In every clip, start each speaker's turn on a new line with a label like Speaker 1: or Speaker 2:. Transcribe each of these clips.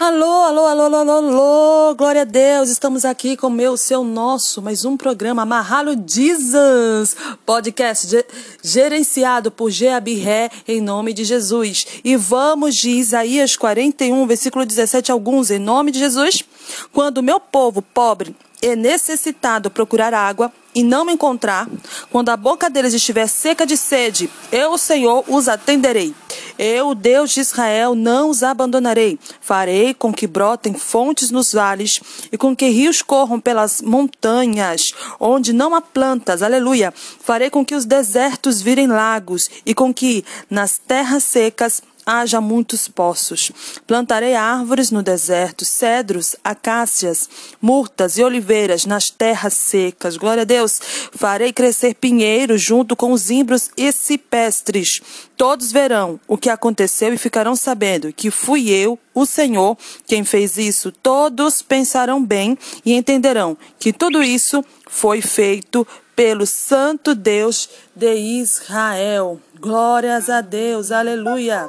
Speaker 1: Alô, alô, alô, alô, alô, glória a Deus, estamos aqui com o meu, seu, nosso, mais um programa, Amarralo Jesus, podcast ge gerenciado por Geabi Ré, em nome de Jesus. E vamos de Isaías 41, versículo 17, alguns, em nome de Jesus. Quando o meu povo pobre e necessitado procurar água e não encontrar, quando a boca deles estiver seca de sede, eu, o Senhor, os atenderei. Eu, Deus de Israel, não os abandonarei. Farei com que brotem fontes nos vales e com que rios corram pelas montanhas, onde não há plantas. Aleluia. Farei com que os desertos virem lagos e com que nas terras secas haja muitos poços. Plantarei árvores no deserto, cedros, acácias, murtas e oliveiras nas terras secas. Glória a Deus. Farei crescer pinheiros junto com os imbros e cipestres. Todos verão o que aconteceu e ficarão sabendo que fui eu, o Senhor, quem fez isso. Todos pensarão bem e entenderão que tudo isso foi feito pelo Santo Deus de Israel. Glórias a Deus, aleluia.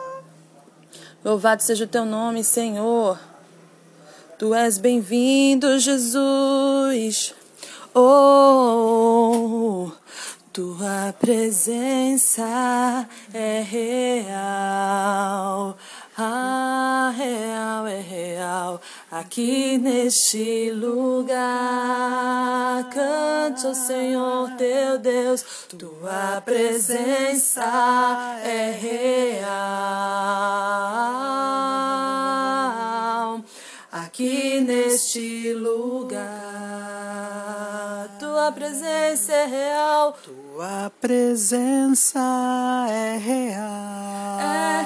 Speaker 1: Louvado seja o teu nome, Senhor. Tu és bem-vindo, Jesus. Oh, tua presença é real. Ah, real é real. Aqui neste lugar, cante ao Senhor teu Deus, tua presença é real. Aqui neste lugar, tua presença é real.
Speaker 2: Tua presença é real.
Speaker 1: É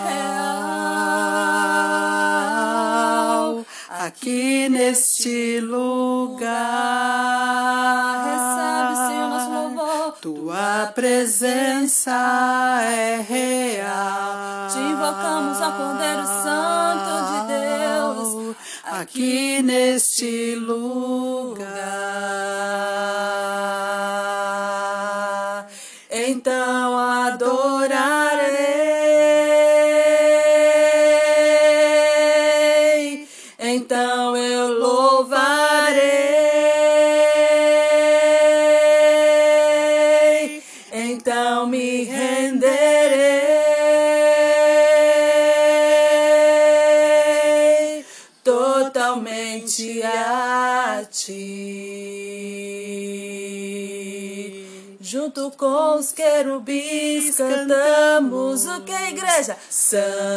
Speaker 1: real.
Speaker 2: Aqui neste lugar.
Speaker 1: Recebe, Senhor, nosso louvor.
Speaker 2: Tua presença é real.
Speaker 1: Te invocamos, ó Cordeiro Santo de Deus.
Speaker 2: Aqui neste lugar. Junto com os querubins cantamos o que, igreja? Santo.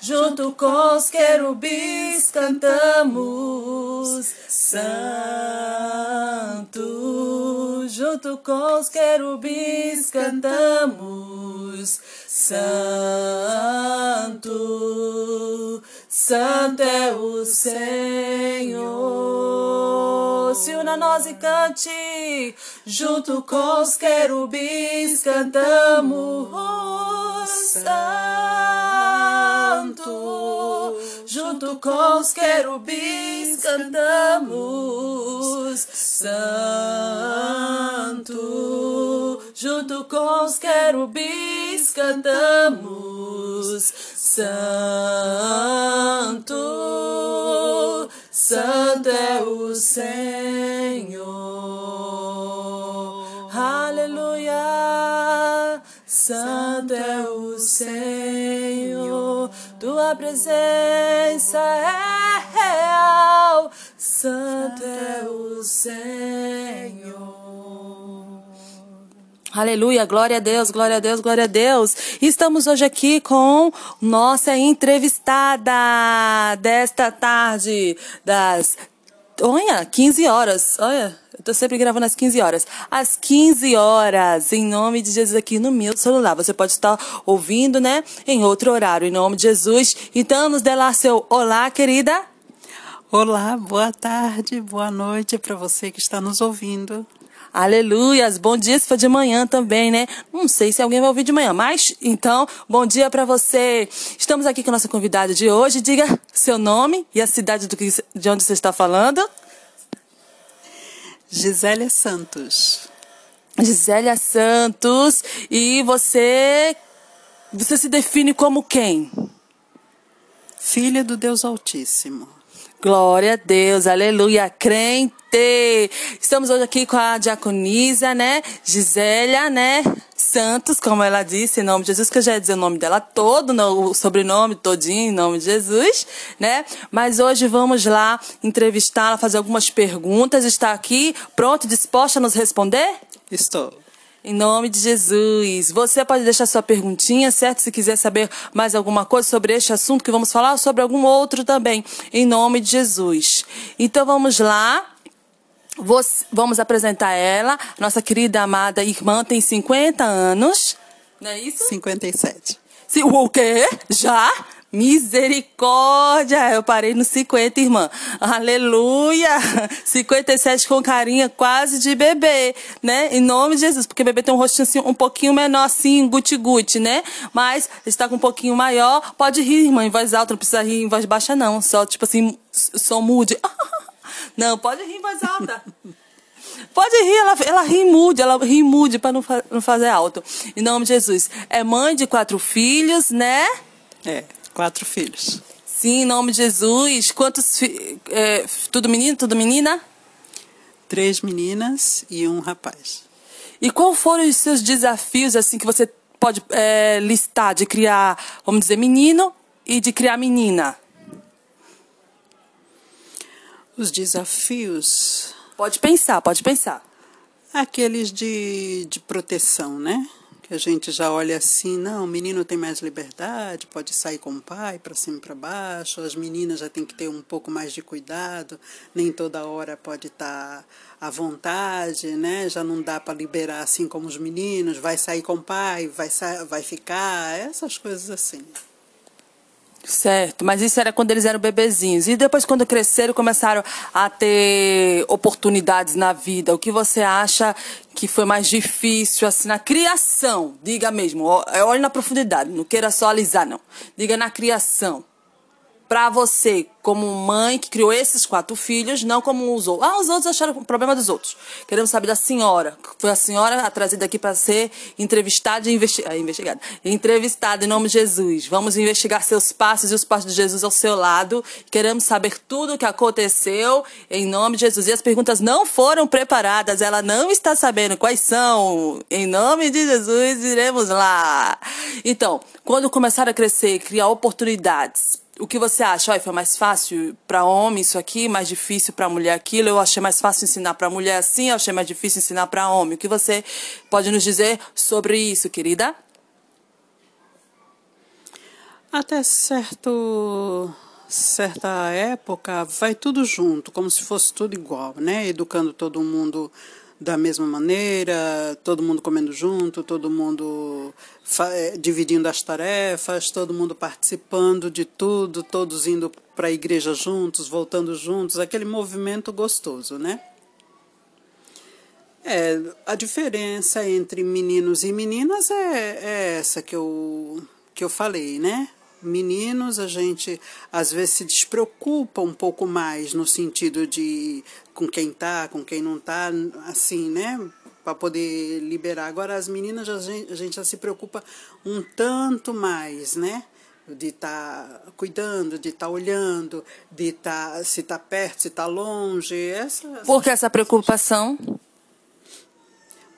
Speaker 2: Junto com os querubins cantamos Santo. Junto com os querubins cantamos Santo. Santo é o Senhor. Se una nós e cante, junto com os querubins cantamos Santo. Junto com os querubins cantamos Santo. Junto com os querubins cantamos Santo. Santo é o Senhor. Aleluia. Santo é o Senhor. Tua presença é real. Santo é o Senhor.
Speaker 1: Aleluia, glória a Deus, glória a Deus, glória a Deus. Estamos hoje aqui com nossa entrevistada desta tarde, das. Olha, 15 horas. Olha, eu tô sempre gravando às 15 horas. Às 15 horas, em nome de Jesus, aqui no meu celular. Você pode estar ouvindo, né? Em outro horário, em nome de Jesus. Então, nos dê lá seu olá, querida.
Speaker 2: Olá, boa tarde, boa noite para você que está nos ouvindo.
Speaker 1: Aleluias, bom dia se for de manhã também, né? Não sei se alguém vai ouvir de manhã, mas então, bom dia para você. Estamos aqui com a nossa convidada de hoje. Diga seu nome e a cidade que, de onde você está falando.
Speaker 2: Gisélia Santos.
Speaker 1: Gisélia Santos. E você, você se define como quem?
Speaker 3: Filha do Deus Altíssimo.
Speaker 1: Glória a Deus, aleluia, crente. Estamos hoje aqui com a diaconisa, né? Gisélia, né? Santos, como ela disse, em nome de Jesus, que eu já ia dizer o nome dela todo, o sobrenome todinho, em nome de Jesus, né? Mas hoje vamos lá entrevistá-la, fazer algumas perguntas. Está aqui pronto, disposta a nos responder?
Speaker 3: Estou.
Speaker 1: Em nome de Jesus. Você pode deixar sua perguntinha, certo? Se quiser saber mais alguma coisa sobre este assunto que vamos falar, ou sobre algum outro também. Em nome de Jesus. Então vamos lá. Vamos apresentar ela. Nossa querida amada irmã tem 50 anos. Não é isso?
Speaker 3: 57.
Speaker 1: O quê? Já? Misericórdia! Eu parei no 50, irmã. Aleluia! 57 com carinha quase de bebê, né? Em nome de Jesus. Porque bebê tem um rostinho assim, um pouquinho menor assim, guti-guti, né? Mas está com um pouquinho maior. Pode rir, irmã, em voz alta. Não precisa rir em voz baixa, não. Só, tipo assim, som mude. Não, pode rir em voz alta. Pode rir, ela, ela ri mude, ela ri mude para não, fa não fazer alto. Em nome de Jesus. É mãe de quatro filhos, né?
Speaker 3: É. Quatro filhos.
Speaker 1: Sim, em nome de Jesus. Quantos? É, tudo menino, tudo menina?
Speaker 3: Três meninas e um rapaz.
Speaker 1: E qual foram os seus desafios, assim, que você pode é, listar de criar, vamos dizer, menino e de criar menina?
Speaker 3: Os desafios.
Speaker 1: Pode pensar, pode pensar.
Speaker 3: Aqueles de, de proteção, né? Que a gente já olha assim, não, o menino tem mais liberdade, pode sair com o pai para cima e para baixo, as meninas já tem que ter um pouco mais de cuidado, nem toda hora pode estar tá à vontade, né? Já não dá para liberar assim como os meninos, vai sair com o pai, vai vai ficar, essas coisas assim.
Speaker 1: Certo, mas isso era quando eles eram bebezinhos. E depois, quando cresceram, começaram a ter oportunidades na vida. O que você acha que foi mais difícil, assim, na criação? Diga mesmo, olhe na profundidade, não queira só alisar, não. Diga na criação para você, como mãe que criou esses quatro filhos, não como os outros. Ah, os outros acharam o problema dos outros. Queremos saber da senhora. Foi a senhora trazida aqui para ser entrevistada e investi ah, investigada. Entrevistada em nome de Jesus. Vamos investigar seus passos e os passos de Jesus ao seu lado. Queremos saber tudo o que aconteceu em nome de Jesus. E as perguntas não foram preparadas, ela não está sabendo quais são. Em nome de Jesus, iremos lá. Então, quando começar a crescer, criar oportunidades o que você acha? Olha, foi mais fácil para homem isso aqui, mais difícil para mulher aquilo. Eu achei mais fácil ensinar para mulher assim, eu achei mais difícil ensinar para homem. O que você pode nos dizer sobre isso, querida?
Speaker 3: Até certo certa época vai tudo junto, como se fosse tudo igual, né? Educando todo mundo da mesma maneira, todo mundo comendo junto, todo mundo eh, dividindo as tarefas, todo mundo participando de tudo, todos indo para a igreja juntos, voltando juntos, aquele movimento gostoso, né? É, a diferença entre meninos e meninas é, é essa que eu, que eu falei, né? Meninos a gente às vezes se despreocupa um pouco mais no sentido de com quem tá, com quem não tá, assim, né? Para poder liberar. Agora as meninas a gente, a gente já se preocupa um tanto mais, né? De estar tá cuidando, de estar tá olhando, de estar tá, se está perto, se está longe. Essa, essa,
Speaker 1: Por que essa preocupação?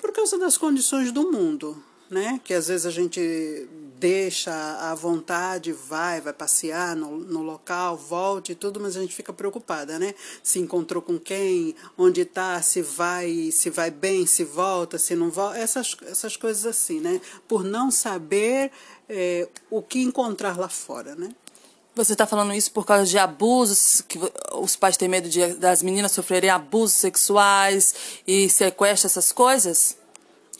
Speaker 3: Por causa das condições do mundo, né? Que às vezes a gente deixa à vontade, vai, vai passear no, no local, volte e tudo, mas a gente fica preocupada, né? Se encontrou com quem, onde está, se vai, se vai bem, se volta, se não volta, essas, essas coisas assim, né? Por não saber é, o que encontrar lá fora, né?
Speaker 1: Você está falando isso por causa de abusos, que os pais têm medo de, das meninas sofrerem abusos sexuais e sequestro, essas coisas?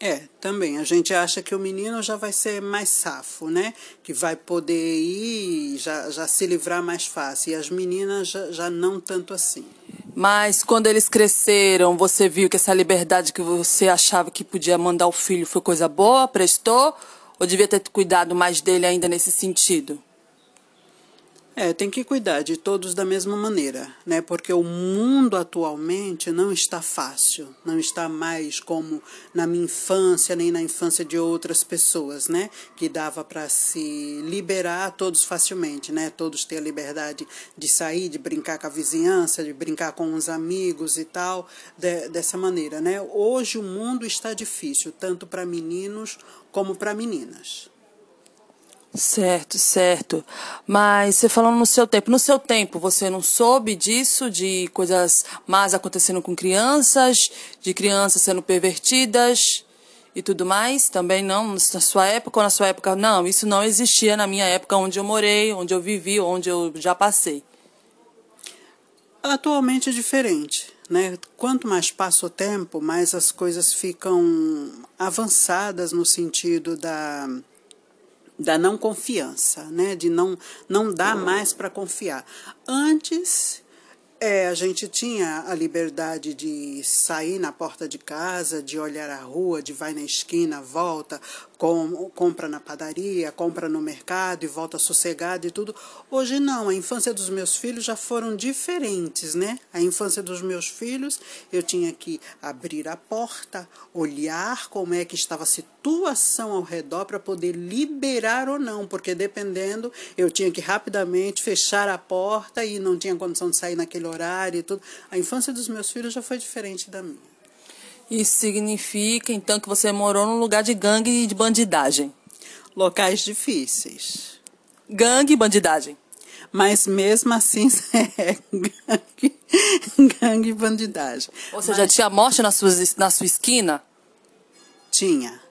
Speaker 3: É, também. A gente acha que o menino já vai ser mais safo, né? Que vai poder ir, já, já se livrar mais fácil. E as meninas já, já não tanto assim.
Speaker 1: Mas quando eles cresceram, você viu que essa liberdade que você achava que podia mandar o filho foi coisa boa, prestou? Ou devia ter cuidado mais dele ainda nesse sentido?
Speaker 3: É, tem que cuidar de todos da mesma maneira, né? Porque o mundo atualmente não está fácil, não está mais como na minha infância nem na infância de outras pessoas, né? Que dava para se liberar todos facilmente, né? Todos ter a liberdade de sair, de brincar com a vizinhança, de brincar com os amigos e tal, de, dessa maneira, né? Hoje o mundo está difícil, tanto para meninos como para meninas.
Speaker 1: Certo, certo. Mas você falando no seu tempo, no seu tempo você não soube disso, de coisas más acontecendo com crianças, de crianças sendo pervertidas e tudo mais? Também não? Na sua época ou na sua época? Não, isso não existia na minha época onde eu morei, onde eu vivi, onde eu já passei.
Speaker 3: Atualmente é diferente. Né? Quanto mais passa o tempo, mais as coisas ficam avançadas no sentido da da não confiança, né? de não, não dar mais para confiar. Antes, é, a gente tinha a liberdade de sair na porta de casa, de olhar a rua, de vai na esquina, volta, com, compra na padaria, compra no mercado e volta sossegado e tudo. Hoje não, a infância dos meus filhos já foram diferentes, né? A infância dos meus filhos, eu tinha que abrir a porta, olhar como é que estava a situação ao redor para poder liberar ou não, porque dependendo, eu tinha que rapidamente fechar a porta e não tinha condição de sair naquele horário e tudo. A infância dos meus filhos já foi diferente da minha.
Speaker 1: Isso significa, então, que você morou num lugar de gangue e de bandidagem.
Speaker 3: Locais difíceis.
Speaker 1: Gangue e bandidagem.
Speaker 3: Mas mesmo assim, é gangue, gangue e bandidagem.
Speaker 1: Ou seja, Mas... tinha morte na sua, na sua esquina?
Speaker 3: Tinha.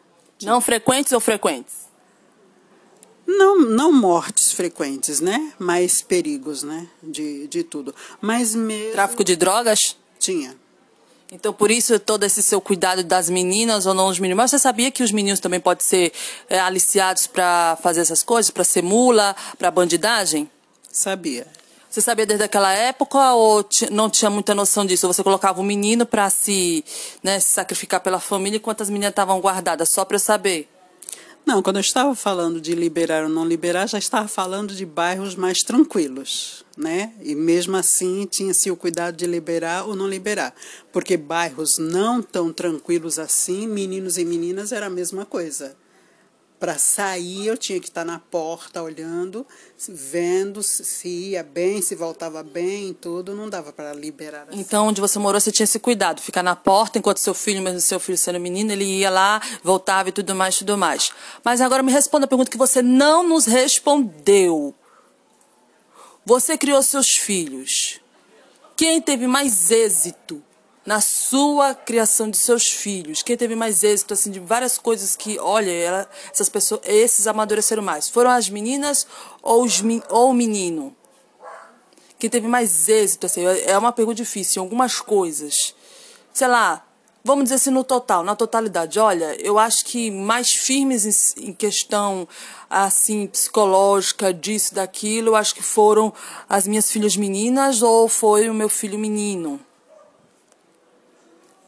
Speaker 1: Não frequentes ou frequentes?
Speaker 3: Não, não mortes frequentes, né? Mas perigos, né? De, de tudo. Mas mesmo...
Speaker 1: Tráfico de drogas?
Speaker 3: Tinha.
Speaker 1: Então, por isso, todo esse seu cuidado das meninas ou não os meninos. Mas você sabia que os meninos também podem ser é, aliciados para fazer essas coisas? Para ser mula, para bandidagem?
Speaker 3: Sabia.
Speaker 1: Você sabia desde aquela época ou não tinha muita noção disso? Você colocava o um menino para se, né, se sacrificar pela família enquanto as meninas estavam guardadas? Só para eu saber.
Speaker 3: Não, quando eu estava falando de liberar ou não liberar, já estava falando de bairros mais tranquilos, né? E mesmo assim tinha-se o cuidado de liberar ou não liberar, porque bairros não tão tranquilos assim, meninos e meninas era a mesma coisa. Para sair, eu tinha que estar na porta olhando, vendo se ia bem, se voltava bem, tudo. Não dava para liberar. Assim.
Speaker 1: Então, onde você morou, você tinha esse cuidado, ficar na porta enquanto seu filho, mesmo seu filho sendo menino, ele ia lá, voltava e tudo mais, tudo mais. Mas agora me responda a pergunta que você não nos respondeu. Você criou seus filhos. Quem teve mais êxito? Na sua criação de seus filhos? Quem teve mais êxito, assim, de várias coisas que, olha, ela, essas pessoas, esses amadureceram mais? Foram as meninas ou, os, ou o menino? Quem teve mais êxito, assim, é uma pergunta difícil, em algumas coisas. Sei lá, vamos dizer assim, no total, na totalidade. Olha, eu acho que mais firmes em, em questão, assim, psicológica, disso, daquilo, eu acho que foram as minhas filhas meninas ou foi o meu filho menino.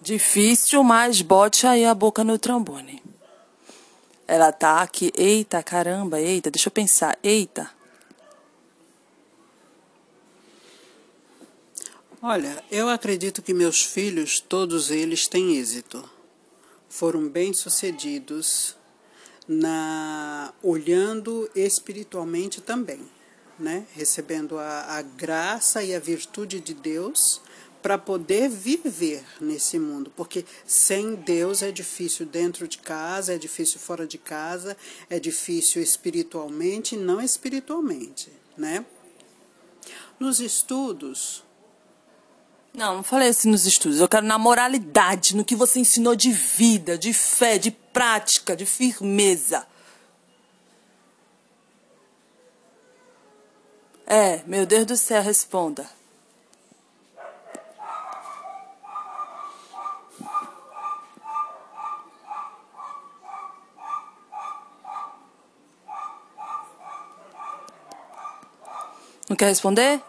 Speaker 1: Difícil, mas bote aí a boca no trombone. Ela tá aqui. Eita, caramba, eita, deixa eu pensar. Eita.
Speaker 3: Olha, eu acredito que meus filhos, todos eles têm êxito. Foram bem-sucedidos na olhando espiritualmente também, né? Recebendo a, a graça e a virtude de Deus para poder viver nesse mundo, porque sem Deus é difícil dentro de casa, é difícil fora de casa, é difícil espiritualmente e não espiritualmente, né? Nos estudos,
Speaker 1: não, não falei assim nos estudos. Eu quero na moralidade, no que você ensinou de vida, de fé, de prática, de firmeza. É, meu Deus do céu, responda. Não quer responder?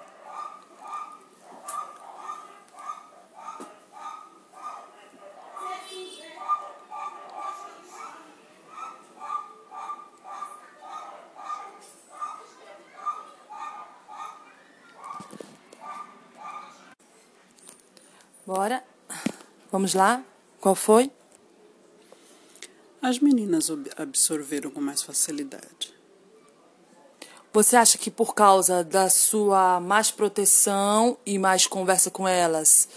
Speaker 1: Bora. Vamos lá. Qual foi?
Speaker 3: As meninas absorveram com mais facilidade.
Speaker 1: Você acha que por causa da sua mais proteção e mais conversa com elas,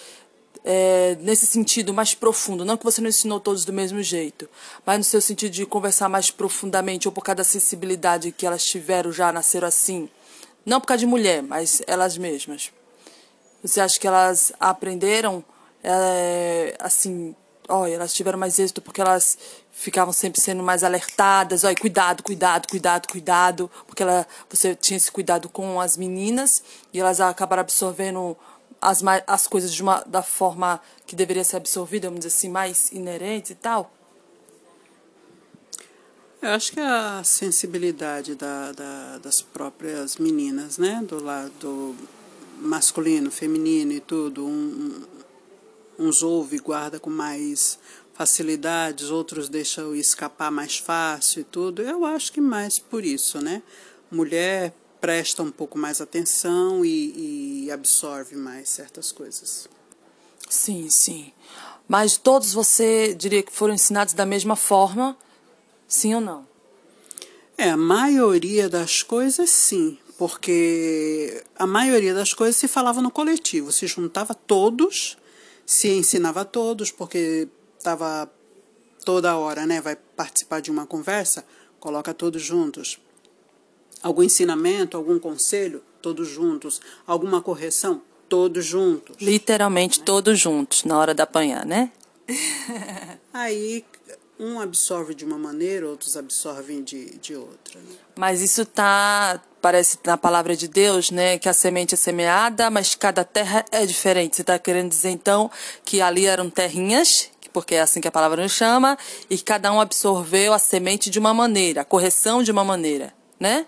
Speaker 1: é, nesse sentido mais profundo, não que você não ensinou todos do mesmo jeito, mas no seu sentido de conversar mais profundamente ou por causa da sensibilidade que elas tiveram já, nasceram assim, não por causa de mulher, mas elas mesmas. Você acha que elas aprenderam, é, assim, olha, elas tiveram mais êxito porque elas ficavam sempre sendo mais alertadas, olha, cuidado, cuidado, cuidado, cuidado, porque ela, você tinha esse cuidado com as meninas e elas acabaram absorvendo as, as coisas de uma, da forma que deveria ser absorvida, vamos dizer assim, mais inerente e tal?
Speaker 3: Eu acho que a sensibilidade da, da, das próprias meninas, né? Do lado masculino, feminino e tudo, um, uns ouve e guarda com mais facilidades, outros deixam escapar mais fácil e tudo. Eu acho que mais por isso, né? Mulher presta um pouco mais atenção e, e absorve mais certas coisas.
Speaker 1: Sim, sim. Mas todos você diria que foram ensinados da mesma forma, sim ou não?
Speaker 3: É, a maioria das coisas sim, porque a maioria das coisas se falava no coletivo, se juntava todos, se ensinava a todos, porque estava toda hora, né? Vai participar de uma conversa, coloca todos juntos algum ensinamento, algum conselho, todos juntos, alguma correção, todos juntos.
Speaker 1: Literalmente né? todos juntos na hora de apanhar, né?
Speaker 3: Aí um absorve de uma maneira, outros absorvem de, de outra. Né?
Speaker 1: Mas isso tá, parece na palavra de Deus, né? Que a semente é semeada, mas cada terra é diferente. Você está querendo dizer então que ali eram terrinhas, porque é assim que a palavra nos chama, e cada um absorveu a semente de uma maneira, a correção de uma maneira, né?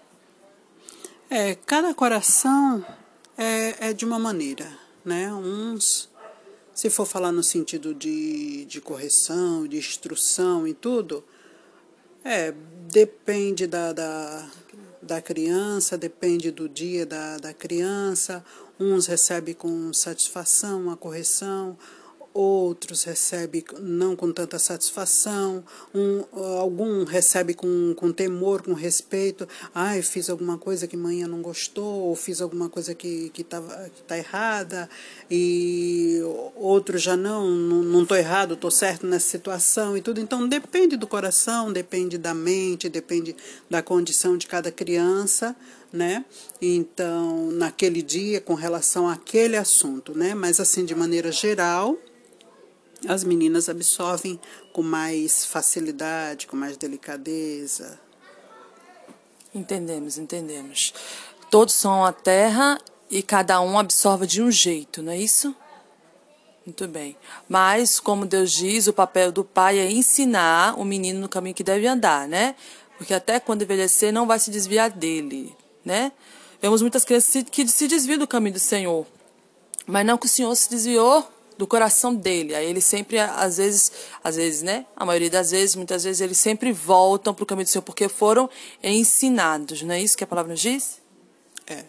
Speaker 3: É, cada coração é, é de uma maneira, né? Uns, se for falar no sentido de, de correção, de instrução e tudo, é, depende da, da, da criança, depende do dia da, da criança. Uns recebem com satisfação a correção, outros recebem não com tanta satisfação, um, algum recebe com, com temor, com respeito. Ai, fiz alguma coisa que manhã não gostou, ou fiz alguma coisa que que que tá errada, e outro já não, não estou errado, estou certo nessa situação e tudo. Então depende do coração, depende da mente, depende da condição de cada criança né? Então, naquele dia, com relação àquele assunto, né? Mas assim, de maneira geral, as meninas absorvem com mais facilidade, com mais delicadeza.
Speaker 1: Entendemos, entendemos. Todos são a terra e cada um absorve de um jeito, não é isso? Muito bem. Mas, como Deus diz, o papel do pai é ensinar o menino no caminho que deve andar, né? Porque até quando envelhecer não vai se desviar dele, né? Vemos muitas crianças que se desviam do caminho do Senhor. Mas não que o Senhor se desviou do coração dele. Aí ele sempre, às vezes, às vezes, né? A maioria das vezes, muitas vezes, eles sempre voltam para o caminho do Senhor porque foram ensinados. Não é isso que a palavra nos diz?
Speaker 3: É.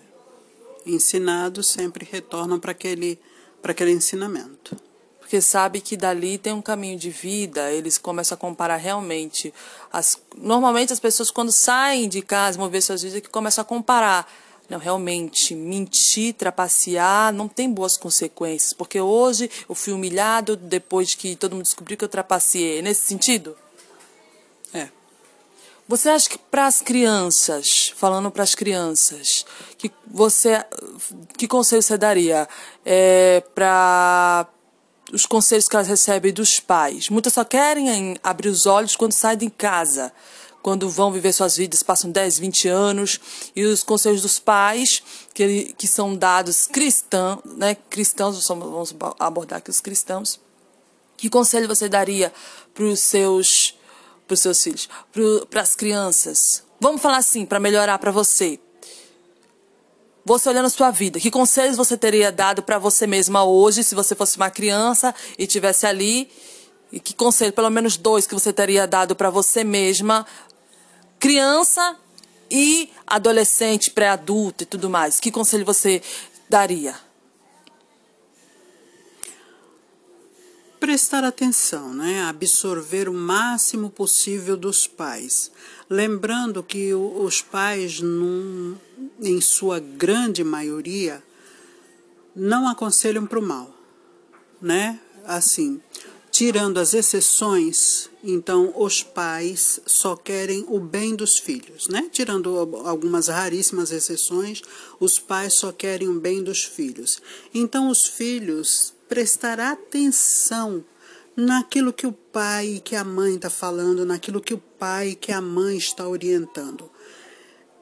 Speaker 3: Ensinados sempre retornam para aquele, para aquele ensinamento.
Speaker 1: Porque sabe que dali tem um caminho de vida, eles começam a comparar realmente. As, normalmente as pessoas quando saem de casa, vão ver suas vidas, que começam a comparar não, realmente, mentir, trapacear não tem boas consequências, porque hoje eu fui humilhado depois que todo mundo descobriu que eu trapaceei. É nesse sentido?
Speaker 3: É.
Speaker 1: Você acha que para as crianças, falando para as crianças, que você, que conselho você daria é, para os conselhos que elas recebem dos pais? Muitas só querem abrir os olhos quando saem de casa quando vão viver suas vidas, passam 10, 20 anos, e os conselhos dos pais, que, que são dados cristãos, né, cristãos, vamos abordar aqui os cristãos, que conselho você daria para os seus, seus filhos, para as crianças? Vamos falar assim, para melhorar para você. Você olhando a sua vida, que conselhos você teria dado para você mesma hoje, se você fosse uma criança e tivesse ali e que conselho, pelo menos dois, que você teria dado para você mesma criança e adolescente, pré-adulto e tudo mais? Que conselho você daria?
Speaker 3: prestar atenção, né? absorver o máximo possível dos pais. Lembrando que os pais, num, em sua grande maioria, não aconselham para o mal. Né? Assim, tirando as exceções, então os pais só querem o bem dos filhos, né? Tirando algumas raríssimas exceções, os pais só querem o bem dos filhos. Então os filhos prestar atenção naquilo que o pai e que a mãe está falando, naquilo que o pai e que a mãe está orientando.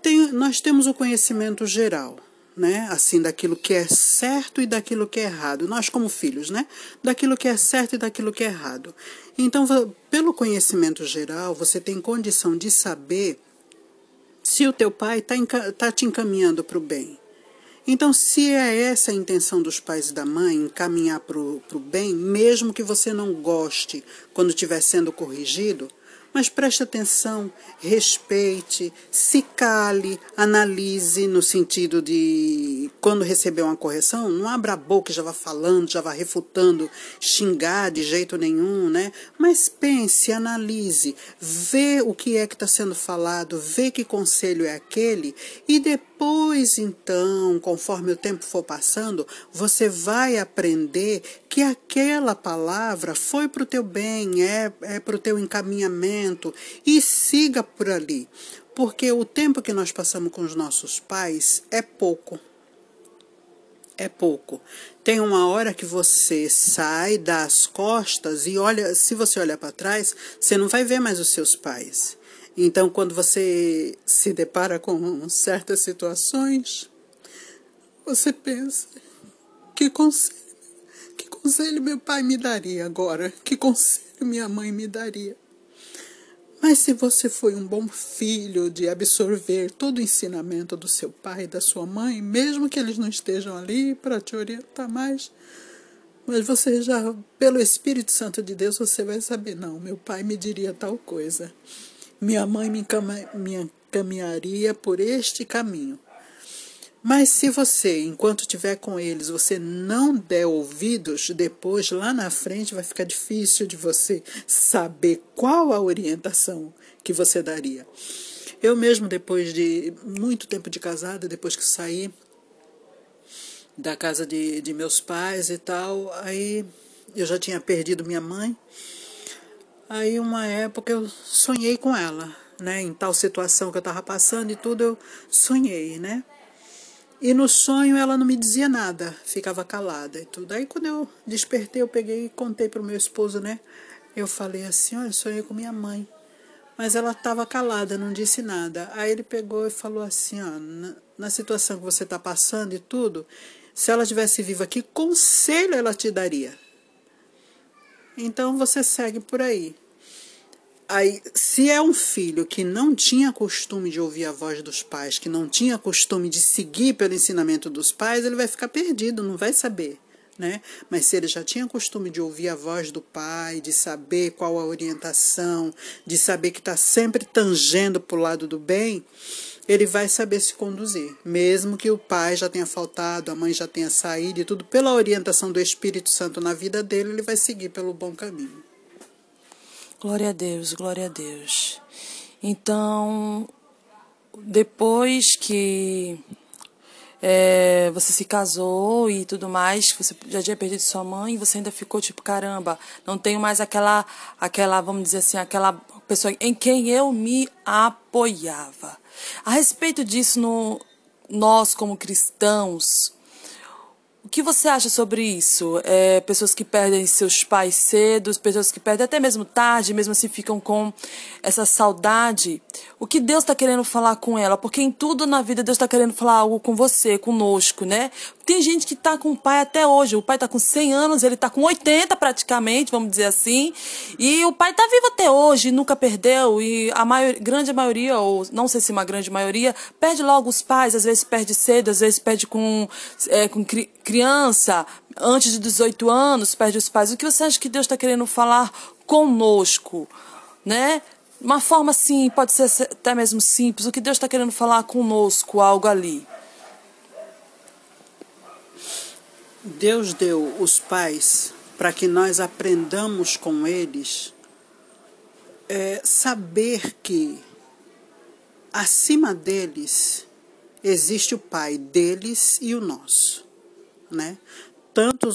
Speaker 3: Tem, nós temos o conhecimento geral, né? Assim, daquilo que é certo e daquilo que é errado. Nós, como filhos, né? Daquilo que é certo e daquilo que é errado. Então, pelo conhecimento geral, você tem condição de saber se o teu pai está tá te encaminhando para o bem. Então, se é essa a intenção dos pais e da mãe, encaminhar para o bem, mesmo que você não goste quando estiver sendo corrigido, mas preste atenção, respeite, se cale, analise no sentido de quando receber uma correção, não abra a boca e já vá falando, já vá refutando, xingar de jeito nenhum, né? Mas pense, analise, vê o que é que está sendo falado, vê que conselho é aquele e depois então, conforme o tempo for passando, você vai aprender que aquela palavra foi para o teu bem, é, é para o teu encaminhamento e siga por ali. Porque o tempo que nós passamos com os nossos pais é pouco. É pouco. Tem uma hora que você sai das costas e olha, se você olhar para trás, você não vai ver mais os seus pais. Então, quando você se depara com certas situações, você pensa: que conselho, que conselho meu pai me daria agora? Que conselho minha mãe me daria? Mas se você foi um bom filho de absorver todo o ensinamento do seu pai e da sua mãe, mesmo que eles não estejam ali para te orientar mais, mas você já, pelo Espírito Santo de Deus, você vai saber, não, meu pai me diria tal coisa. Minha mãe me encaminharia por este caminho. Mas se você, enquanto estiver com eles, você não der ouvidos, depois lá na frente vai ficar difícil de você saber qual a orientação que você daria. Eu mesmo, depois de muito tempo de casada, depois que saí da casa de, de meus pais e tal, aí eu já tinha perdido minha mãe. Aí uma época eu sonhei com ela, né? Em tal situação que eu estava passando e tudo, eu sonhei, né? E no sonho ela não me dizia nada, ficava calada e tudo. Aí quando eu despertei, eu peguei e contei para o meu esposo, né? Eu falei assim, olha, sonhei com minha mãe. Mas ela estava calada, não disse nada. Aí ele pegou e falou assim, ó, na, na situação que você está passando e tudo, se ela estivesse viva, que conselho ela te daria? Então você segue por aí. Aí, se é um filho que não tinha costume de ouvir a voz dos pais, que não tinha costume de seguir pelo ensinamento dos pais, ele vai ficar perdido, não vai saber. Né? Mas se ele já tinha costume de ouvir a voz do pai, de saber qual a orientação, de saber que está sempre tangendo para o lado do bem, ele vai saber se conduzir. Mesmo que o pai já tenha faltado, a mãe já tenha saído e tudo, pela orientação do Espírito Santo na vida dele, ele vai seguir pelo bom caminho.
Speaker 1: Glória a Deus, glória a Deus. Então, depois que é, você se casou e tudo mais, você já tinha perdido sua mãe, você ainda ficou tipo, caramba, não tenho mais aquela, aquela, vamos dizer assim, aquela pessoa em quem eu me apoiava. A respeito disso, no, nós como cristãos, o que você acha sobre isso? É, pessoas que perdem seus pais cedo, pessoas que perdem até mesmo tarde, mesmo assim ficam com essa saudade. O que Deus está querendo falar com ela? Porque em tudo na vida Deus está querendo falar algo com você, conosco, né? Tem gente que está com o pai até hoje. O pai está com 100 anos, ele está com 80 praticamente, vamos dizer assim. E o pai está vivo até hoje, nunca perdeu. E a maior, grande maioria, ou não sei se uma grande maioria, perde logo os pais. Às vezes perde cedo, às vezes perde com, é, com criança, antes de 18 anos, perde os pais. O que você acha que Deus está querendo falar conosco? Né? Uma forma assim, pode ser até mesmo simples. O que Deus está querendo falar conosco, algo ali.
Speaker 3: Deus deu os pais para que nós aprendamos com eles, é saber que acima deles existe o Pai deles e o nosso, né? Tanto,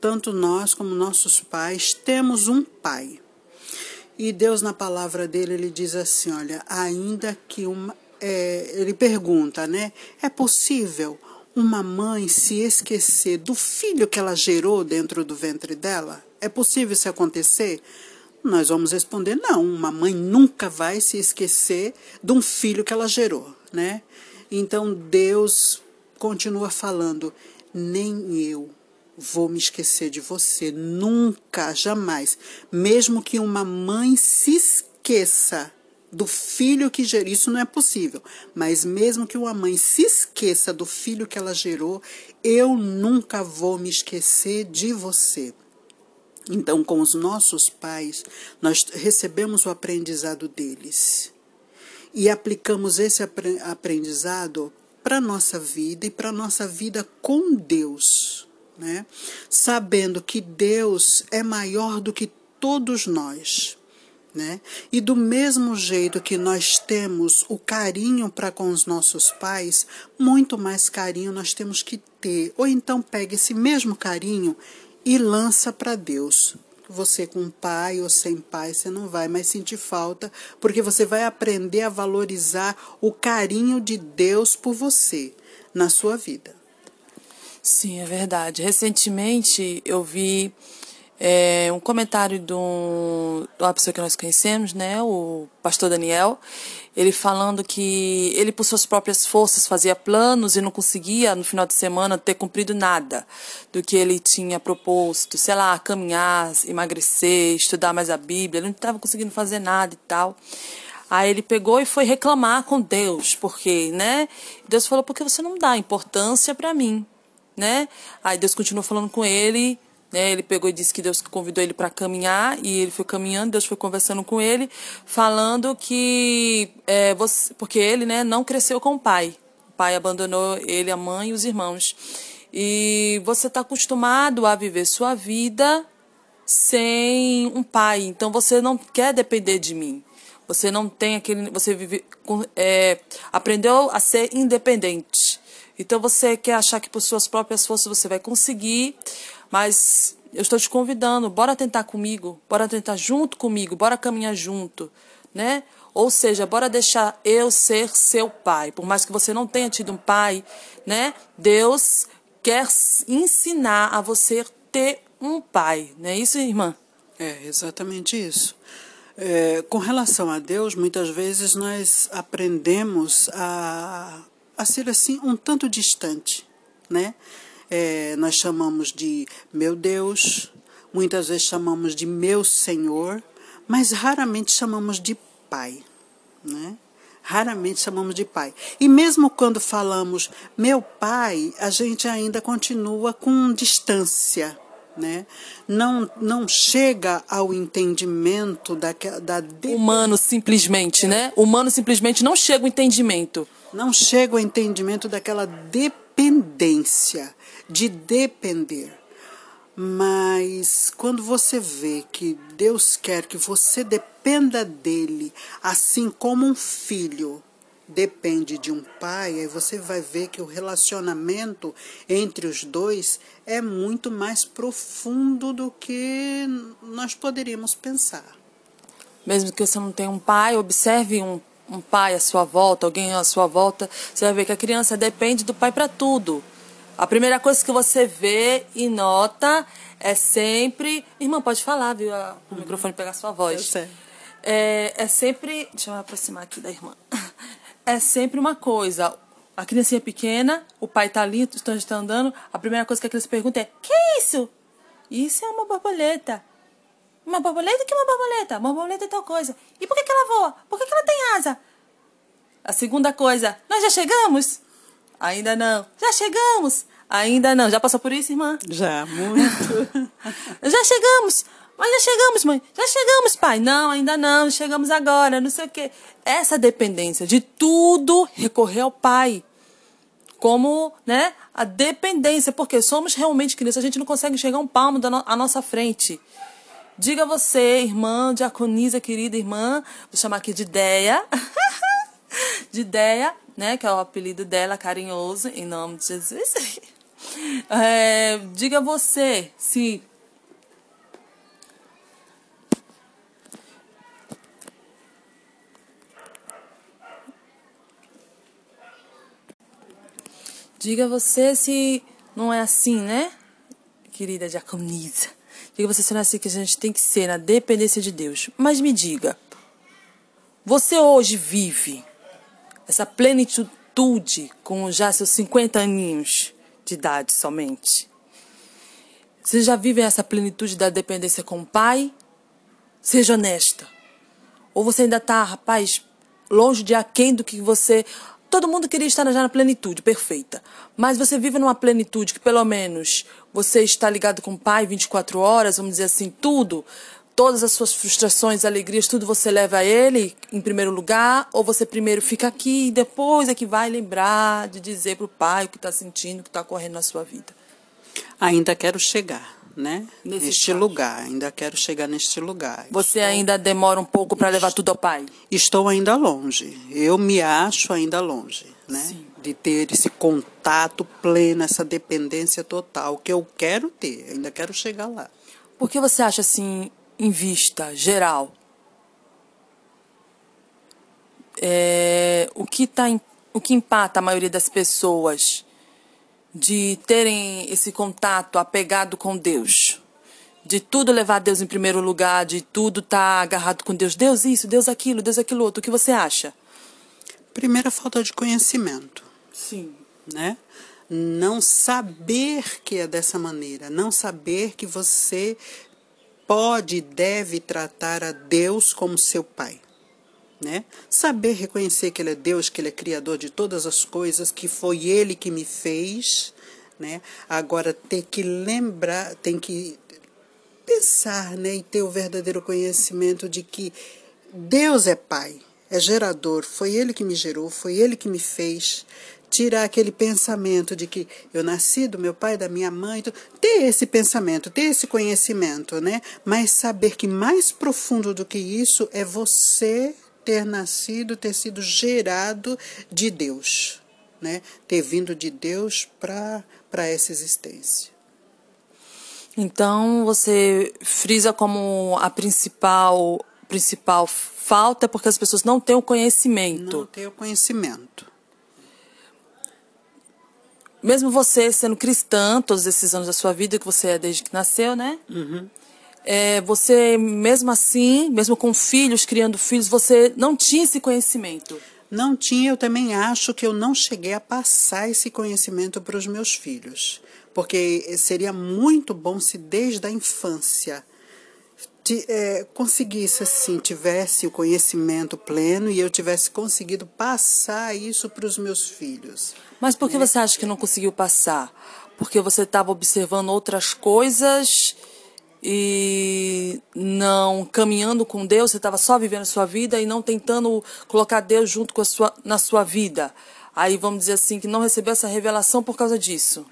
Speaker 3: tanto nós como nossos pais temos um Pai. E Deus, na palavra dele, ele diz assim: olha, ainda que uma. É, ele pergunta, né? É possível uma mãe se esquecer do filho que ela gerou dentro do ventre dela? É possível isso acontecer? Nós vamos responder: não, uma mãe nunca vai se esquecer de um filho que ela gerou, né? Então Deus continua falando: nem eu vou me esquecer de você, nunca, jamais. Mesmo que uma mãe se esqueça do filho que gerou, isso não é possível, mas mesmo que uma mãe se esqueça do filho que ela gerou, eu nunca vou me esquecer de você. Então, com os nossos pais, nós recebemos o aprendizado deles e aplicamos esse aprendizado para a nossa vida e para a nossa vida com Deus, né? sabendo que Deus é maior do que todos nós. Né? E do mesmo jeito que nós temos o carinho para com os nossos pais, muito mais carinho nós temos que ter. Ou então pega esse mesmo carinho e lança para Deus. Você com pai ou sem pai, você não vai mais sentir falta, porque você vai aprender a valorizar o carinho de Deus por você na sua vida.
Speaker 1: Sim, é verdade. Recentemente eu vi é, um comentário de, um, de uma pessoa que nós conhecemos, né, o pastor Daniel, ele falando que ele, por suas próprias forças, fazia planos e não conseguia, no final de semana, ter cumprido nada do que ele tinha proposto, sei lá, caminhar, emagrecer, estudar mais a Bíblia, ele não estava conseguindo fazer nada e tal. Aí ele pegou e foi reclamar com Deus, porque, né? Deus falou, porque você não dá importância para mim, né? Aí Deus continuou falando com ele, né? Ele pegou e disse que Deus convidou ele para caminhar e ele foi caminhando, Deus foi conversando com ele, falando que é, você, porque ele né, não cresceu com o pai. O pai abandonou ele, a mãe e os irmãos. E você está acostumado a viver sua vida sem um pai, então você não quer depender de mim. Você não tem aquele. Você vive, é, aprendeu a ser independente. Então você quer achar que por suas próprias forças você vai conseguir mas eu estou te convidando, bora tentar comigo, bora tentar junto comigo, bora caminhar junto, né? Ou seja, bora deixar eu ser seu pai. Por mais que você não tenha tido um pai, né? Deus quer ensinar a você ter um pai, não é isso, irmã?
Speaker 3: É, exatamente isso. É, com relação a Deus, muitas vezes nós aprendemos a, a ser assim um tanto distante, né? É, nós chamamos de meu Deus, muitas vezes chamamos de meu Senhor, mas raramente chamamos de Pai, né? Raramente chamamos de pai. E mesmo quando falamos meu pai, a gente ainda continua com distância, né? Não, não chega ao entendimento da, da
Speaker 1: humano simplesmente, né? Humano simplesmente não chega ao entendimento.
Speaker 3: Não chega ao entendimento daquela dependência de depender. Mas quando você vê que Deus quer que você dependa dele, assim como um filho depende de um pai, aí você vai ver que o relacionamento entre os dois é muito mais profundo do que nós poderíamos pensar.
Speaker 1: Mesmo que você não tenha um pai, observe um, um pai à sua volta, alguém à sua volta, você vai ver que a criança depende do pai para tudo. A primeira coisa que você vê e nota é sempre. Irmã, pode falar, viu? O microfone pegar sua voz.
Speaker 3: Eu sei.
Speaker 1: É, é sempre. Deixa eu aproximar aqui da irmã. É sempre uma coisa. A criancinha pequena, o pai tá ali, está tá andando. A primeira coisa que a criança pergunta é: Que é isso? Isso é uma borboleta. Uma borboleta? O que é uma borboleta? Uma borboleta é tal coisa. E por que, que ela voa? Por que, que ela tem asa? A segunda coisa: Nós já chegamos? Ainda não. Já chegamos? Ainda não. Já passou por isso, irmã?
Speaker 3: Já, muito.
Speaker 1: já chegamos. Mas já chegamos, mãe. Já chegamos, pai. Não, ainda não. Chegamos agora, não sei o quê. Essa dependência de tudo recorrer ao pai. como né, a dependência, porque somos realmente crianças, a gente não consegue enxergar um palmo da no à nossa frente. Diga você, irmã, diaconisa, querida irmã, vou chamar aqui de Deia, de Deia, né, que é o apelido dela, carinhoso, em nome de Jesus. É, diga você se Diga você se não é assim, né? Querida diaconisa. Diga você se não é assim que a gente tem que ser, na dependência de Deus. Mas me diga, você hoje vive essa plenitude com já seus 50 aninhos de idade somente? Você já vive essa plenitude da dependência com o pai? Seja honesta. Ou você ainda está, rapaz, longe de aquém do que você Todo mundo queria estar já na plenitude, perfeita. Mas você vive numa plenitude que, pelo menos, você está ligado com o pai 24 horas, vamos dizer assim, tudo. Todas as suas frustrações, alegrias, tudo você leva a ele em primeiro lugar? Ou você primeiro fica aqui e depois é que vai lembrar de dizer para o pai o que está sentindo, o que está ocorrendo na sua vida?
Speaker 3: Ainda quero chegar né? Nesse neste lugar. Ainda quero chegar neste lugar.
Speaker 1: Você Estou... ainda demora um pouco para levar tudo ao Pai?
Speaker 3: Estou ainda longe. Eu me acho ainda longe, né? Sim. De ter esse contato pleno, essa dependência total que eu quero ter. Ainda quero chegar lá.
Speaker 1: Por que você acha assim, em vista geral? É, o que tá, o que empata a maioria das pessoas de terem esse contato apegado com Deus, de tudo levar Deus em primeiro lugar, de tudo estar tá agarrado com Deus, Deus isso, Deus aquilo, Deus aquilo outro. O que você acha?
Speaker 3: Primeira falta de conhecimento.
Speaker 1: Sim.
Speaker 3: Né? Não saber que é dessa maneira, não saber que você pode e deve tratar a Deus como seu pai né? Saber reconhecer que ele é Deus, que ele é criador de todas as coisas, que foi ele que me fez, né? Agora ter que lembrar, tem que pensar, né, e ter o verdadeiro conhecimento de que Deus é pai, é gerador, foi ele que me gerou, foi ele que me fez. Tirar aquele pensamento de que eu nasci do meu pai, da minha mãe, ter esse pensamento, ter esse conhecimento, né? Mas saber que mais profundo do que isso é você ter nascido, ter sido gerado de Deus, né? ter vindo de Deus para essa existência.
Speaker 1: Então você frisa como a principal principal falta porque as pessoas não têm o conhecimento.
Speaker 3: Não têm o conhecimento.
Speaker 1: Mesmo você sendo cristã todos esses anos da sua vida que você é desde que nasceu, né?
Speaker 3: Uhum
Speaker 1: é, você, mesmo assim, mesmo com filhos, criando filhos, você não tinha esse conhecimento.
Speaker 3: Não tinha, eu também acho que eu não cheguei a passar esse conhecimento para os meus filhos. Porque seria muito bom se desde a infância de, é, conseguisse assim, tivesse o conhecimento pleno e eu tivesse conseguido passar isso para os meus filhos.
Speaker 1: Mas por que né? você acha que não conseguiu passar? Porque você estava observando outras coisas e não caminhando com Deus, você estava só vivendo a sua vida e não tentando colocar Deus junto com a sua, na sua vida. Aí vamos dizer assim, que não recebeu essa revelação por causa disso.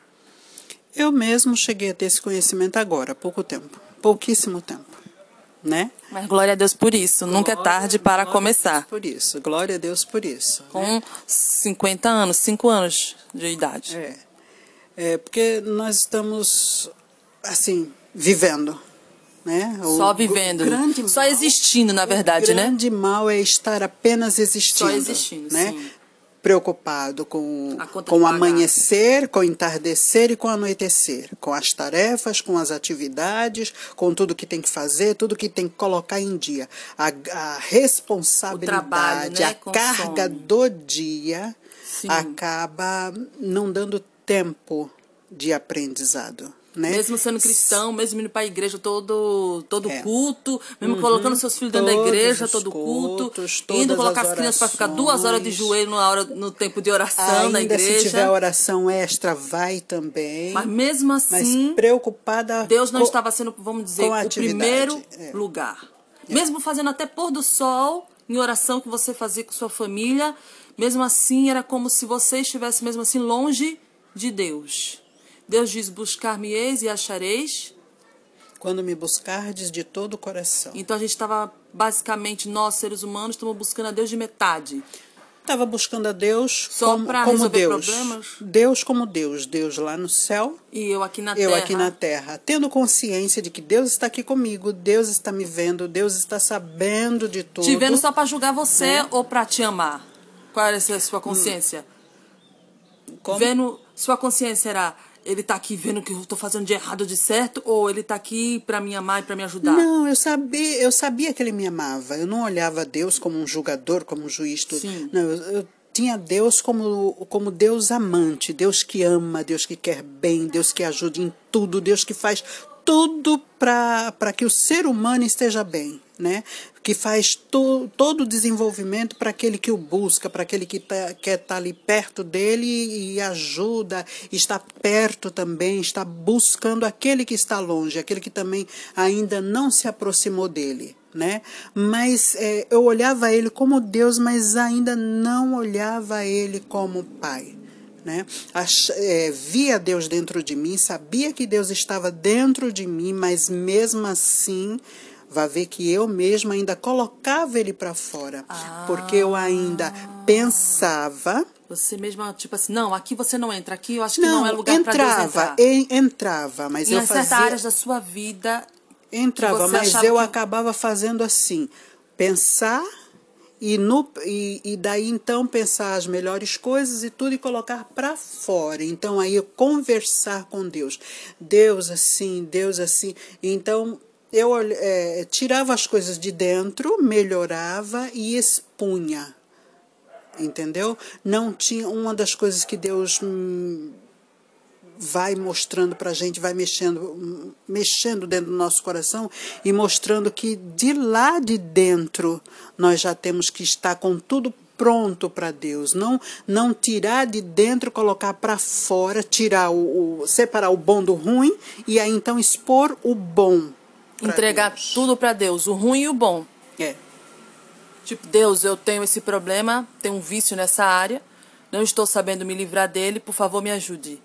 Speaker 3: Eu mesmo cheguei a ter esse conhecimento agora, há pouco tempo, pouquíssimo tempo, né?
Speaker 1: Mas glória a Deus por isso, glória, nunca é tarde para começar.
Speaker 3: por isso, glória a Deus por isso.
Speaker 1: Com né? 50 anos, 5 anos de idade.
Speaker 3: É, é porque nós estamos, assim, vivendo. Né?
Speaker 1: O, Só vivendo. Só mal, existindo, na verdade,
Speaker 3: né?
Speaker 1: O
Speaker 3: grande mal é estar apenas existindo. Só
Speaker 1: existindo,
Speaker 3: né?
Speaker 1: Sim.
Speaker 3: Preocupado com, com o amanhecer, com o entardecer e com o anoitecer. Com as tarefas, com as atividades, com tudo que tem que fazer, tudo que tem que colocar em dia. A, a responsabilidade, trabalho, né? a carga do dia sim. acaba não dando tempo de aprendizado. Né?
Speaker 1: Mesmo sendo cristão, mesmo indo para a igreja todo, todo é. culto, mesmo uhum. colocando seus filhos dentro Todos da igreja, todo culto, cultos, indo colocar as, as crianças para ficar duas horas de joelho na hora, no tempo de oração Ainda na igreja.
Speaker 3: Se tiver oração extra, vai também.
Speaker 1: Mas mesmo assim,
Speaker 3: Mas preocupada
Speaker 1: Deus não com, estava sendo, vamos dizer, o primeiro é. lugar. É. Mesmo fazendo até pôr do sol em oração que você fazia com sua família, mesmo assim era como se você estivesse mesmo assim longe de Deus. Deus diz: Buscar-me-eis e achareis.
Speaker 3: Quando me buscardes de todo o coração.
Speaker 1: Então a gente estava, basicamente, nós seres humanos, estamos buscando a Deus de metade.
Speaker 3: Estava buscando a Deus
Speaker 1: Só
Speaker 3: como, como Deus.
Speaker 1: problemas?
Speaker 3: Deus como Deus. Deus lá no céu,
Speaker 1: E eu aqui na
Speaker 3: eu
Speaker 1: terra.
Speaker 3: aqui na terra. Tendo consciência de que Deus está aqui comigo, Deus está me vendo, Deus está sabendo de tudo.
Speaker 1: Te vendo só para julgar você
Speaker 3: É.
Speaker 1: ou para te amar? Qual era essa sua consciência?
Speaker 3: Como?
Speaker 1: Vendo, sua consciência era ele tá aqui vendo o que eu tô fazendo de errado ou de certo ou ele tá aqui para me amar e para me ajudar?
Speaker 3: Não, eu sabia, eu sabia que ele me amava. Eu não olhava Deus como um julgador, como um juiz. Tudo.
Speaker 1: Sim.
Speaker 3: Não, eu, eu tinha Deus como, como Deus amante, Deus que ama, Deus que quer bem, Deus que ajuda em tudo, Deus que faz tudo para que o ser humano esteja bem, né? Que faz to, todo o desenvolvimento para aquele que o busca, para aquele que tá, quer estar ali perto dele e, e ajuda, está perto também, está buscando aquele que está longe, aquele que também ainda não se aproximou dele. Né? Mas é, eu olhava ele como Deus, mas ainda não olhava ele como Pai né? Ach, é, via Deus dentro de mim, sabia que Deus estava dentro de mim, mas mesmo assim, vai ver que eu mesma ainda colocava ele para fora,
Speaker 1: Ah.
Speaker 3: porque eu ainda pensava.
Speaker 1: Você mesma, tipo assim, não, aqui você não entra, aqui eu acho que não,
Speaker 3: Não,
Speaker 1: é lugar para
Speaker 3: entrava,
Speaker 1: entrar.
Speaker 3: en- entrava, mas
Speaker 1: em
Speaker 3: eu
Speaker 1: certas
Speaker 3: fazia.
Speaker 1: áreas da sua vida,
Speaker 3: Entrava, mas eu
Speaker 1: que-
Speaker 3: acabava fazendo assim, pensar e, no, e, e daí então pensar as melhores coisas e tudo e colocar para fora. Então aí eu conversar com Deus. Deus assim, Deus assim. Então eu eh, tirava as coisas de dentro, melhorava e expunha. Entendeu? Não tinha uma das coisas que Deus vai mostrando para a gente, vai mexendo, mexendo dentro do nosso coração e mostrando que de lá de dentro nós já temos que estar com tudo pronto para Deus, não não tirar de dentro, colocar para fora, tirar o, o separar o bom do ruim e aí então expor o bom. Pra
Speaker 1: entregar
Speaker 3: Deus.
Speaker 1: tudo para Deus, o ruim e o bom.
Speaker 3: É.
Speaker 1: Tipo, Deus, eu tenho esse problema, tenho um vício nessa área, não estou sabendo me livrar dele, por favor, me ajude.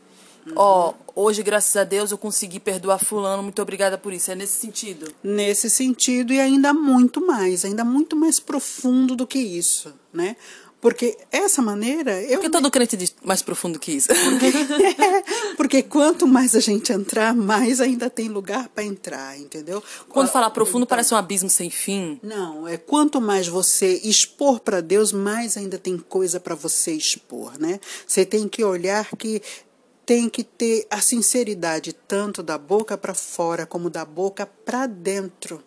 Speaker 1: Ó, hoje, graças a Deus, eu consegui perdoar fulano, muito obrigada por isso. É nesse sentido.
Speaker 3: nesse sentido e ainda muito mais, ainda muito mais profundo do que isso, né? Porque essa maneira eu
Speaker 1: Porque todo crente diz mais profundo que isso.
Speaker 3: porque quanto mais a gente entrar, mais ainda tem lugar para entrar, entendeu?
Speaker 1: Quando falar profundo, parece um abismo sem fim.
Speaker 3: Não, é quanto mais você expor para Deus, mais ainda tem coisa para você expor, né? Você tem que olhar que tem que ter a sinceridade tanto da boca para fora como da boca para dentro.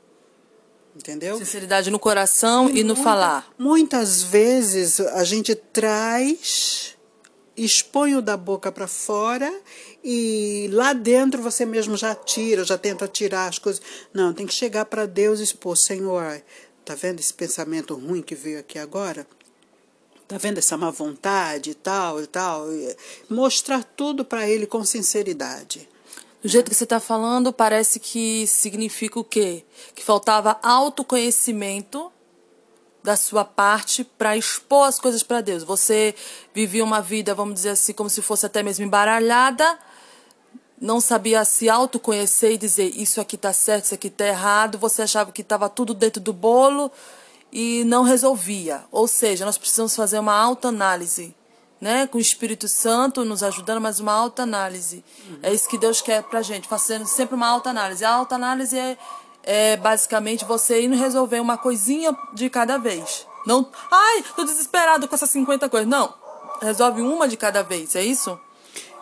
Speaker 3: Entendeu?
Speaker 1: Sinceridade no coração e no
Speaker 3: Muita-
Speaker 1: falar.
Speaker 3: Muitas vezes a gente traz, expõe o da boca para fora e lá dentro você mesmo já tira, já tenta tirar as coisas. Não, tem que chegar para Deus e expor, Senhor, tá vendo esse pensamento ruim que veio aqui agora? Tá vendo essa má vontade e tal e tal? E mostrar tudo para ele com sinceridade.
Speaker 1: Do jeito que você está falando, parece que significa o quê? Que faltava autoconhecimento da sua parte para expor as coisas para Deus. Você vivia uma vida, vamos dizer assim, como se fosse até mesmo embaralhada, não sabia se autoconhecer e dizer isso aqui tá certo, isso aqui tá errado. Você achava que estava tudo dentro do bolo e não resolvia. Ou seja, nós precisamos fazer uma autoanálise, né? Com o Espírito Santo nos ajudando, mas uma autoanálise. É isso que Deus quer pra gente, fazendo sempre uma autoanálise. A autoanálise é, é basicamente você indo resolver uma coisinha de cada vez. Não, ai, tô desesperado com essas 50 coisas. Não, resolve uma de cada vez, é isso?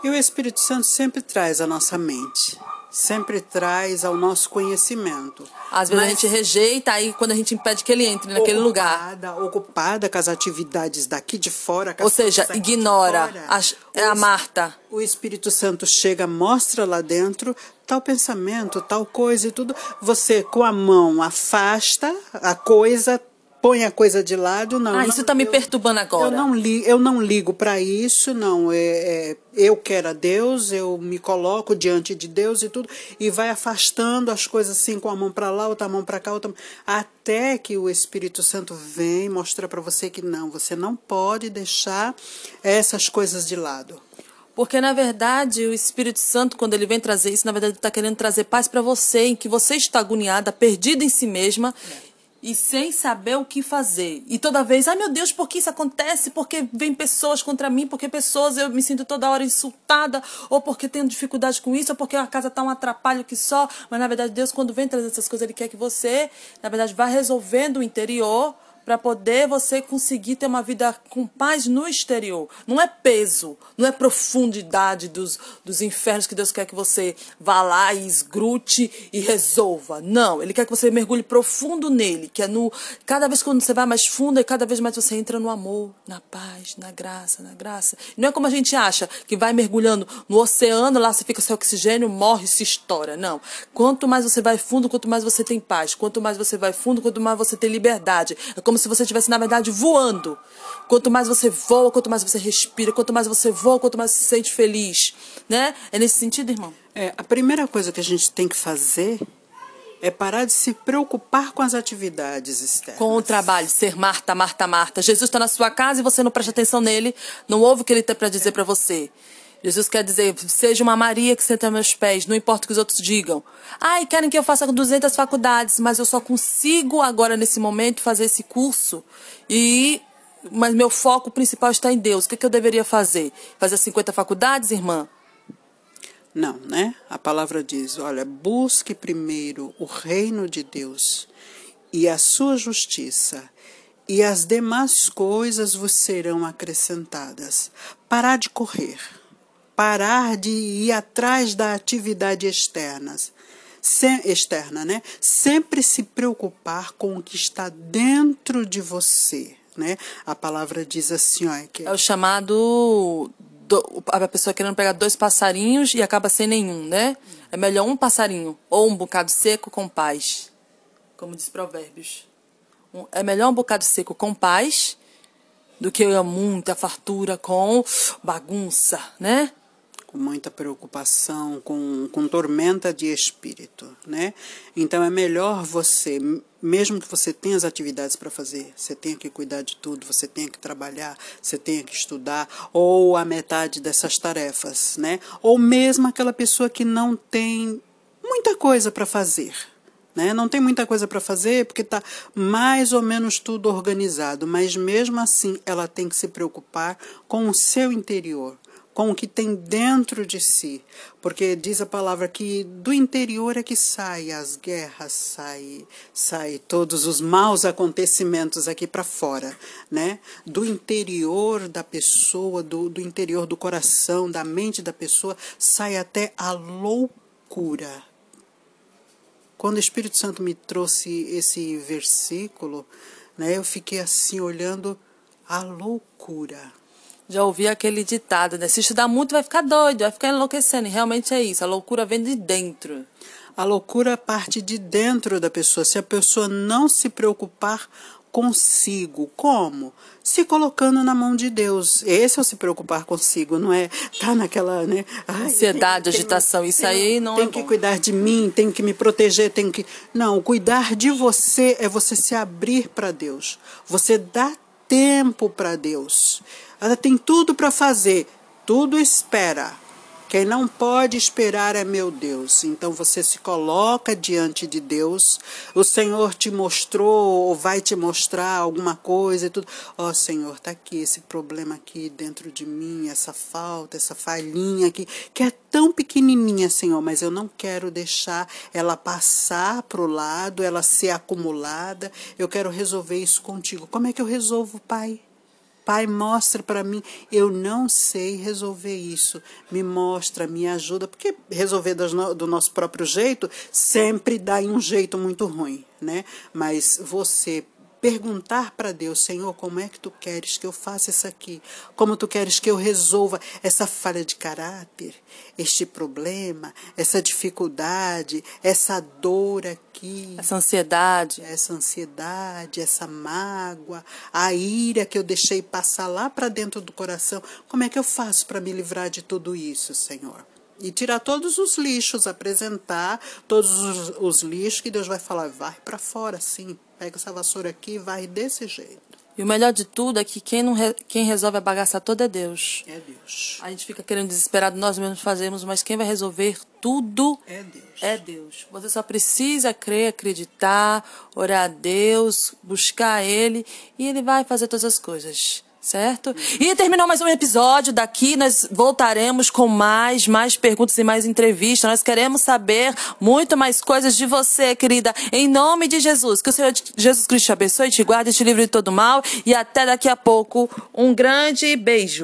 Speaker 3: E o Espírito Santo sempre traz à nossa mente, sempre traz ao nosso conhecimento.
Speaker 1: Às vezes a
Speaker 3: Mas
Speaker 1: gente rejeita, aí quando a gente impede que ele entre naquele lugar.
Speaker 3: ocupada, Ocupada com as atividades daqui de fora.
Speaker 1: Ou seja, ignora.
Speaker 3: fora,
Speaker 1: As- é a Marta.
Speaker 3: O Espírito Santo chega, mostra lá dentro tal pensamento, tal coisa e tudo. Você, com a mão, afasta a coisa, põe a coisa de lado. Não,
Speaker 1: Ah, isso tá me
Speaker 3: eu-
Speaker 1: perturbando agora.
Speaker 3: Eu não, li, eu não ligo para isso, não. É, é, eu quero a Deus, eu me coloco diante de Deus e tudo, e vai afastando as coisas assim com a mão para lá, outra mão para cá, outra até que o Espírito Santo vem mostrar para você que não, você não pode deixar essas coisas de lado.
Speaker 1: Porque, na verdade, o Espírito Santo, quando ele vem trazer isso, na verdade, ele está querendo trazer paz para você, em que você está agoniada, perdida em si mesma. É e sem saber o que fazer. E toda vez, ai meu Deus, por que isso acontece? Porque vem pessoas contra mim, porque pessoas eu me sinto toda hora insultada, ou porque tenho dificuldade com isso, ou porque a casa está um atrapalho que só. Mas na verdade, Deus, quando vem trazer essas coisas, Ele quer que você, na verdade, vá resolvendo o interior para poder você conseguir ter uma vida com paz no exterior. Não é peso, não é profundidade dos, dos infernos que Deus quer que você vá lá e esgrute e resolva. Não, Ele quer que você mergulhe profundo nele, que é no. Cada vez que você vai mais fundo, e cada vez mais você entra no amor, na paz, na graça, na graça. Não é como a gente acha, que vai mergulhando no oceano, lá você fica sem oxigênio, morre, se estoura. Não. Quanto mais você vai fundo, quanto mais você tem paz. Quanto mais você vai fundo, quanto mais você tem liberdade. É como como se você estivesse, na verdade, voando. Quanto mais você voa, quanto mais você respira, quanto mais você voa, quanto mais você se sente feliz. Né? É nesse sentido, irmão?
Speaker 3: É, a primeira coisa que a gente tem que fazer é parar de se preocupar com as atividades externas.
Speaker 1: Com o trabalho, ser Marta, Marta, Marta. Jesus está na sua casa e você não presta atenção nele, não ouve o que ele tem para dizer para você. Jesus quer dizer, seja uma Maria que senta aos meus pés, não importa o que os outros digam. Ai, querem que eu faça 200 faculdades, mas eu só consigo agora, nesse momento, fazer esse curso. E Mas meu foco principal está em Deus. O que, que eu deveria fazer? Fazer 50 faculdades, irmã?
Speaker 3: Não, né? A palavra diz: olha, busque primeiro o reino de Deus e a sua justiça, e as demais coisas vos serão acrescentadas. Parar de correr parar de ir atrás da atividade externa, sem, externa, né? Sempre se preocupar com o que está dentro de você, né? A palavra diz assim, ó,
Speaker 1: que é o chamado do, a pessoa querendo pegar dois passarinhos e acaba sem nenhum, né? É melhor um passarinho ou um bocado seco com paz, como diz Provérbios. Um, é melhor um bocado seco com paz do que muita fartura com bagunça, né?
Speaker 3: Com muita preocupação, com, com tormenta de espírito, né? Então é melhor você, mesmo que você tenha as atividades para fazer, você tenha que cuidar de tudo, você tenha que trabalhar, você tenha que estudar, ou a metade dessas tarefas, né? Ou mesmo aquela pessoa que não tem muita coisa para fazer, né? Não tem muita coisa para fazer porque está mais ou menos tudo organizado, mas mesmo assim ela tem que se preocupar com o seu interior, com o que tem dentro de si, porque diz a palavra que do interior é que sai as guerras, sai, sai todos os maus acontecimentos aqui para fora, né? Do interior da pessoa, do, do interior do coração, da mente da pessoa, sai até a loucura. Quando o Espírito Santo me trouxe esse versículo, né, eu fiquei assim olhando a loucura
Speaker 1: já ouvi aquele ditado, né? Se estudar muito vai ficar doido, vai ficar enlouquecendo. E realmente é isso, a loucura vem de dentro.
Speaker 3: A loucura parte de dentro da pessoa. Se a pessoa não se preocupar consigo, como? Se colocando na mão de Deus. Esse é o se preocupar consigo, não é tá naquela, né?
Speaker 1: Ai, Ansiedade, tem, agitação, isso tem, aí não
Speaker 3: tem
Speaker 1: é
Speaker 3: que bom. cuidar de mim, tem que me proteger, tem que Não, cuidar de você é você se abrir para Deus. Você dá tempo para Deus. Ela tem tudo para fazer, tudo espera. Quem não pode esperar é meu Deus. Então você se coloca diante de Deus. O Senhor te mostrou ou vai te mostrar alguma coisa e tudo. Ó oh, Senhor, está aqui esse problema aqui dentro de mim, essa falta, essa falhinha aqui, que é tão pequenininha, Senhor, mas eu não quero deixar ela passar para o lado, ela ser acumulada. Eu quero resolver isso contigo. Como é que eu resolvo, Pai? Pai, mostra para mim, eu não sei resolver isso. Me mostra, me ajuda, porque resolver do nosso próprio jeito sempre dá em um jeito muito ruim, né? Mas você perguntar para Deus, Senhor, como é que tu queres que eu faça isso aqui? Como tu queres que eu resolva essa falha de caráter, este problema, essa dificuldade, essa dor aqui,
Speaker 1: essa ansiedade,
Speaker 3: essa ansiedade, essa mágoa, a ira que eu deixei passar lá para dentro do coração. Como é que eu faço para me livrar de tudo isso, Senhor? E tirar todos os lixos, apresentar todos os, os lixos que Deus vai falar, vai para fora, sim, pega essa vassoura aqui e vai desse jeito.
Speaker 1: E o melhor de tudo é que quem, não re... quem resolve a bagaça toda é Deus.
Speaker 3: É Deus.
Speaker 1: A gente fica querendo desesperado, nós mesmos fazemos, mas quem vai resolver tudo
Speaker 3: é Deus.
Speaker 1: É Deus. Você só precisa crer, acreditar, orar a Deus, buscar Ele e Ele vai fazer todas as coisas certo? E terminou mais um episódio. Daqui nós voltaremos com mais, mais perguntas e mais entrevistas. Nós queremos saber muito mais coisas de você, querida. Em nome de Jesus. Que o Senhor Jesus Cristo te abençoe, te guarde, te livre de todo mal. E até daqui a pouco. Um grande beijo.